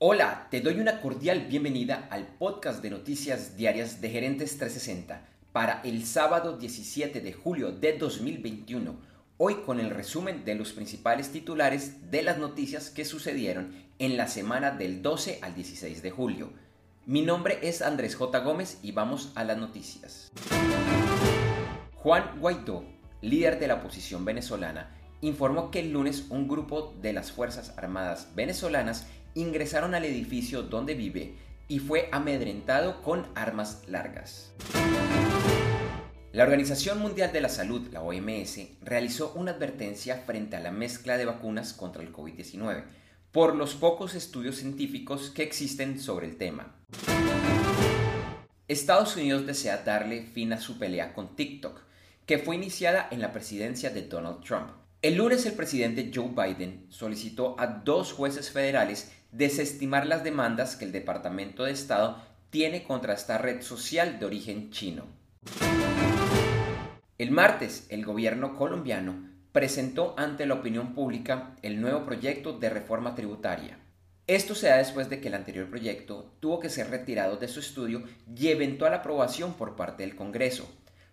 Hola, te doy una cordial bienvenida al podcast de noticias diarias de Gerentes 360 para el sábado 17 de julio de 2021. Hoy con el resumen de los principales titulares de las noticias que sucedieron en la semana del 12 al 16 de julio. Mi nombre es Andrés J. Gómez y vamos a las noticias. Juan Guaidó, líder de la oposición venezolana, informó que el lunes un grupo de las Fuerzas Armadas venezolanas ingresaron al edificio donde vive y fue amedrentado con armas largas. La Organización Mundial de la Salud, la OMS, realizó una advertencia frente a la mezcla de vacunas contra el COVID-19 por los pocos estudios científicos que existen sobre el tema. Estados Unidos desea darle fin a su pelea con TikTok, que fue iniciada en la presidencia de Donald Trump. El lunes el presidente Joe Biden solicitó a dos jueces federales desestimar las demandas que el Departamento de Estado tiene contra esta red social de origen chino. El martes, el gobierno colombiano presentó ante la opinión pública el nuevo proyecto de reforma tributaria. Esto se da después de que el anterior proyecto tuvo que ser retirado de su estudio y eventual aprobación por parte del Congreso,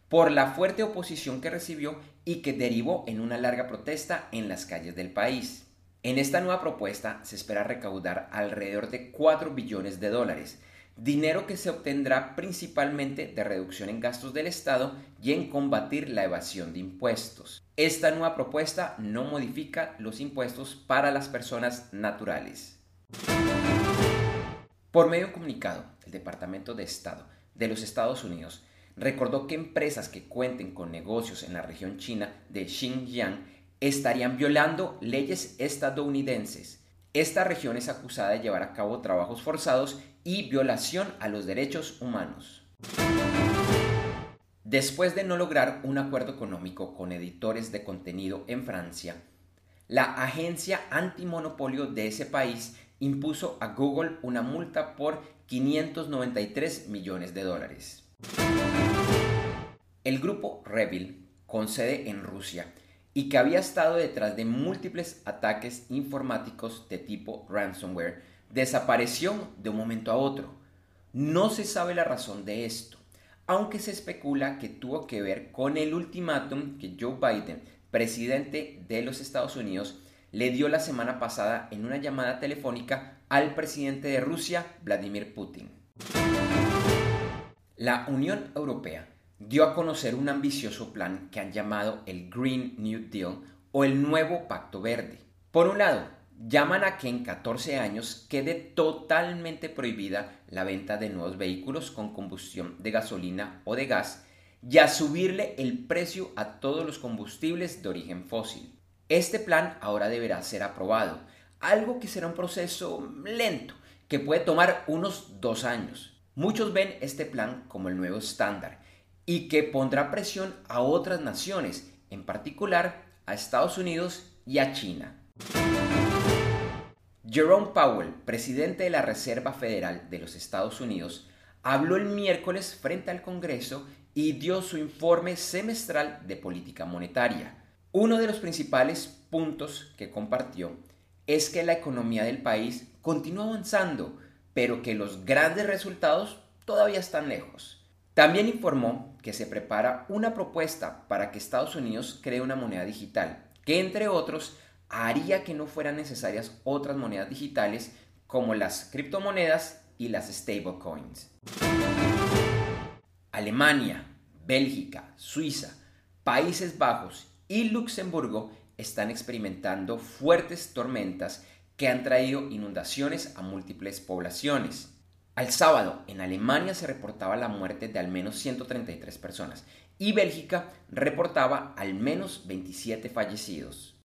por la fuerte oposición que recibió y que derivó en una larga protesta en las calles del país. En esta nueva propuesta se espera recaudar alrededor de 4 billones de dólares, dinero que se obtendrá principalmente de reducción en gastos del Estado y en combatir la evasión de impuestos. Esta nueva propuesta no modifica los impuestos para las personas naturales. Por medio comunicado, el Departamento de Estado de los Estados Unidos recordó que empresas que cuenten con negocios en la región china de Xinjiang estarían violando leyes estadounidenses. Esta región es acusada de llevar a cabo trabajos forzados y violación a los derechos humanos. Después de no lograr un acuerdo económico con editores de contenido en Francia, la agencia antimonopolio de ese país impuso a Google una multa por 593 millones de dólares. El grupo Revil, con sede en Rusia, y que había estado detrás de múltiples ataques informáticos de tipo ransomware, desapareció de un momento a otro. No se sabe la razón de esto, aunque se especula que tuvo que ver con el ultimátum que Joe Biden, presidente de los Estados Unidos, le dio la semana pasada en una llamada telefónica al presidente de Rusia, Vladimir Putin. La Unión Europea dio a conocer un ambicioso plan que han llamado el Green New Deal o el Nuevo Pacto Verde. Por un lado, llaman a que en 14 años quede totalmente prohibida la venta de nuevos vehículos con combustión de gasolina o de gas y a subirle el precio a todos los combustibles de origen fósil. Este plan ahora deberá ser aprobado, algo que será un proceso lento, que puede tomar unos dos años. Muchos ven este plan como el nuevo estándar y que pondrá presión a otras naciones, en particular a Estados Unidos y a China. Jerome Powell, presidente de la Reserva Federal de los Estados Unidos, habló el miércoles frente al Congreso y dio su informe semestral de política monetaria. Uno de los principales puntos que compartió es que la economía del país continúa avanzando, pero que los grandes resultados todavía están lejos. También informó que se prepara una propuesta para que Estados Unidos cree una moneda digital, que entre otros haría que no fueran necesarias otras monedas digitales como las criptomonedas y las stablecoins. Alemania, Bélgica, Suiza, Países Bajos y Luxemburgo están experimentando fuertes tormentas que han traído inundaciones a múltiples poblaciones. Al sábado, en Alemania se reportaba la muerte de al menos 133 personas y Bélgica reportaba al menos 27 fallecidos.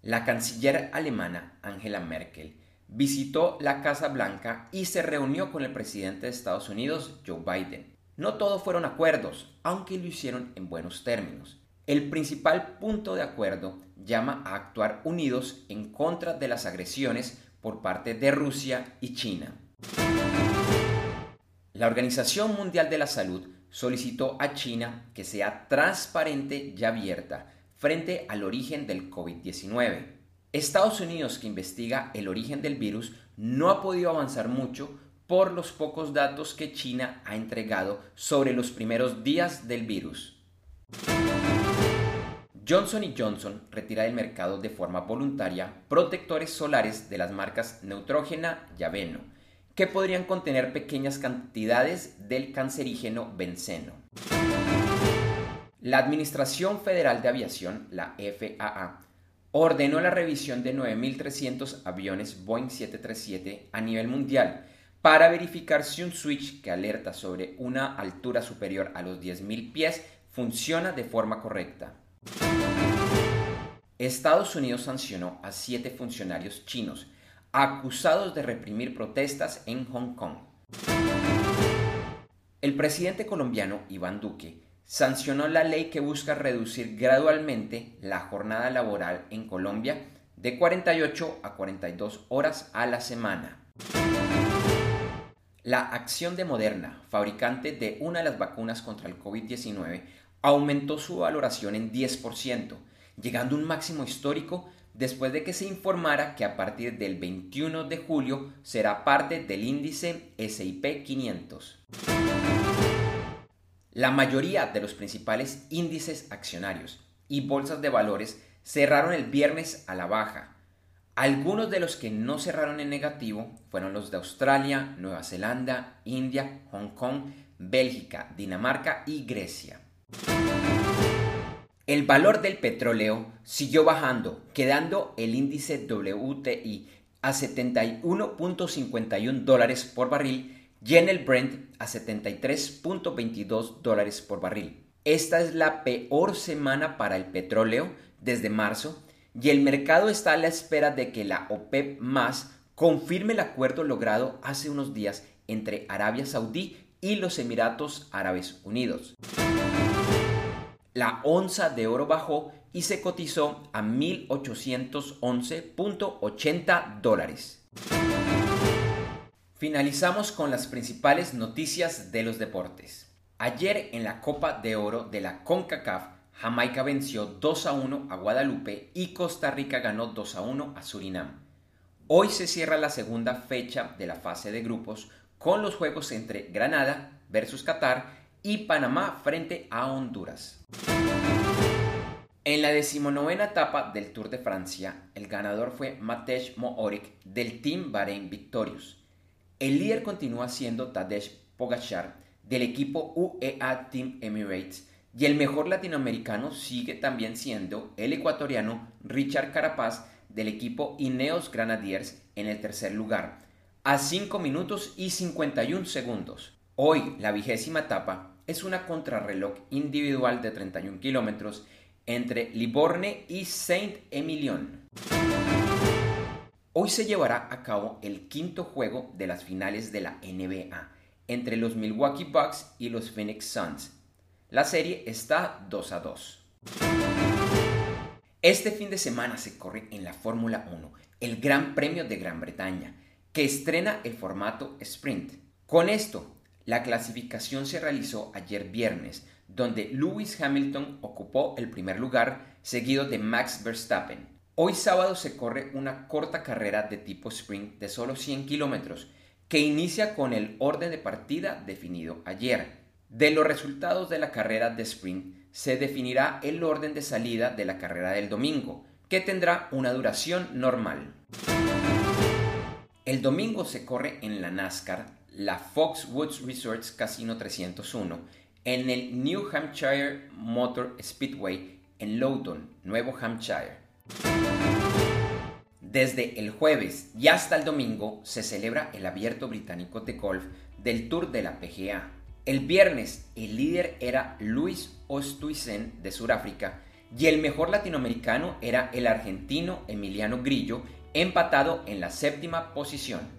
La canciller alemana Angela Merkel visitó la Casa Blanca y se reunió con el presidente de Estados Unidos, Joe Biden. No todo fueron acuerdos, aunque lo hicieron en buenos términos. El principal punto de acuerdo llama a actuar unidos en contra de las agresiones por parte de Rusia y China. La Organización Mundial de la Salud solicitó a China que sea transparente y abierta frente al origen del COVID-19. Estados Unidos, que investiga el origen del virus, no ha podido avanzar mucho por los pocos datos que China ha entregado sobre los primeros días del virus. Johnson Johnson retira del mercado de forma voluntaria protectores solares de las marcas Neutrogena y Aveno, que podrían contener pequeñas cantidades del cancerígeno benceno. La Administración Federal de Aviación, la FAA, ordenó la revisión de 9.300 aviones Boeing 737 a nivel mundial para verificar si un switch que alerta sobre una altura superior a los 10.000 pies funciona de forma correcta. Estados Unidos sancionó a siete funcionarios chinos acusados de reprimir protestas en Hong Kong. El presidente colombiano Iván Duque sancionó la ley que busca reducir gradualmente la jornada laboral en Colombia de 48 a 42 horas a la semana. La acción de Moderna, fabricante de una de las vacunas contra el COVID-19, aumentó su valoración en 10%, llegando a un máximo histórico después de que se informara que a partir del 21 de julio será parte del índice SIP 500. La mayoría de los principales índices accionarios y bolsas de valores cerraron el viernes a la baja. Algunos de los que no cerraron en negativo fueron los de Australia, Nueva Zelanda, India, Hong Kong, Bélgica, Dinamarca y Grecia. El valor del petróleo siguió bajando, quedando el índice WTI a 71.51 dólares por barril y en el Brent a 73.22 dólares por barril. Esta es la peor semana para el petróleo desde marzo y el mercado está a la espera de que la OPEP más confirme el acuerdo logrado hace unos días entre Arabia Saudí y los Emiratos Árabes Unidos. La onza de oro bajó y se cotizó a 1.811.80 dólares. Finalizamos con las principales noticias de los deportes. Ayer en la Copa de Oro de la CONCACAF, Jamaica venció 2 a 1 a Guadalupe y Costa Rica ganó 2 a 1 a Surinam. Hoy se cierra la segunda fecha de la fase de grupos con los juegos entre Granada versus Qatar y Panamá frente a Honduras. En la decimonovena etapa del Tour de Francia, el ganador fue Matej Mohoric del Team Bahrein Victorious. El líder continúa siendo Tadej Pogachar del equipo UEA Team Emirates y el mejor latinoamericano sigue también siendo el ecuatoriano Richard Carapaz del equipo Ineos Granadiers en el tercer lugar, a 5 minutos y 51 segundos. Hoy la vigésima etapa es una contrarreloj individual de 31 kilómetros entre Livorne y Saint-Emilion. Hoy se llevará a cabo el quinto juego de las finales de la NBA entre los Milwaukee Bucks y los Phoenix Suns. La serie está 2 a 2. Este fin de semana se corre en la Fórmula 1 el Gran Premio de Gran Bretaña, que estrena el formato sprint. Con esto, la clasificación se realizó ayer viernes, donde Lewis Hamilton ocupó el primer lugar, seguido de Max Verstappen. Hoy sábado se corre una corta carrera de tipo sprint de solo 100 kilómetros, que inicia con el orden de partida definido ayer. De los resultados de la carrera de sprint se definirá el orden de salida de la carrera del domingo, que tendrá una duración normal. El domingo se corre en la NASCAR la Foxwoods Resorts Casino 301 en el New Hampshire Motor Speedway en Loudoun, Nuevo Hampshire. Desde el jueves y hasta el domingo se celebra el abierto británico de golf del Tour de la PGA. El viernes el líder era Luis Ostuisen de Sudáfrica y el mejor latinoamericano era el argentino Emiliano Grillo, empatado en la séptima posición.